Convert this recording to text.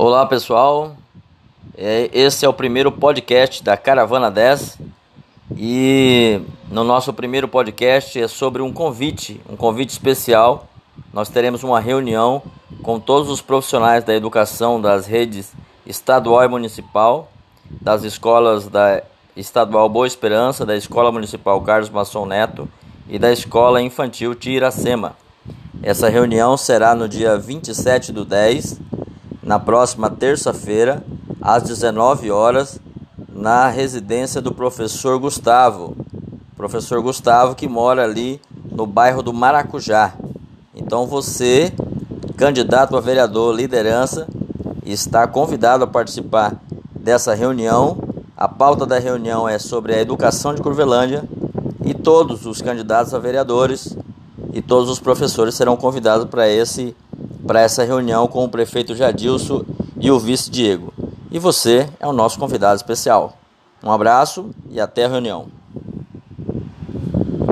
Olá pessoal, É, esse é o primeiro podcast da Caravana 10 e no nosso primeiro podcast é sobre um convite, um convite especial. Nós teremos uma reunião com todos os profissionais da educação das redes estadual e municipal, das escolas da Estadual Boa Esperança, da Escola Municipal Carlos Masson Neto e da Escola Infantil Tiracema. Essa reunião será no dia 27 do 10, na próxima terça-feira, às 19 horas, na residência do professor Gustavo. Professor Gustavo que mora ali no bairro do Maracujá. Então você, candidato a vereador, liderança, está convidado a participar dessa reunião. A pauta da reunião é sobre a educação de Curvelândia e todos os candidatos a vereadores e todos os professores serão convidados para esse para essa reunião com o prefeito Jadilson e o vice Diego. E você é o nosso convidado especial. Um abraço e até a reunião.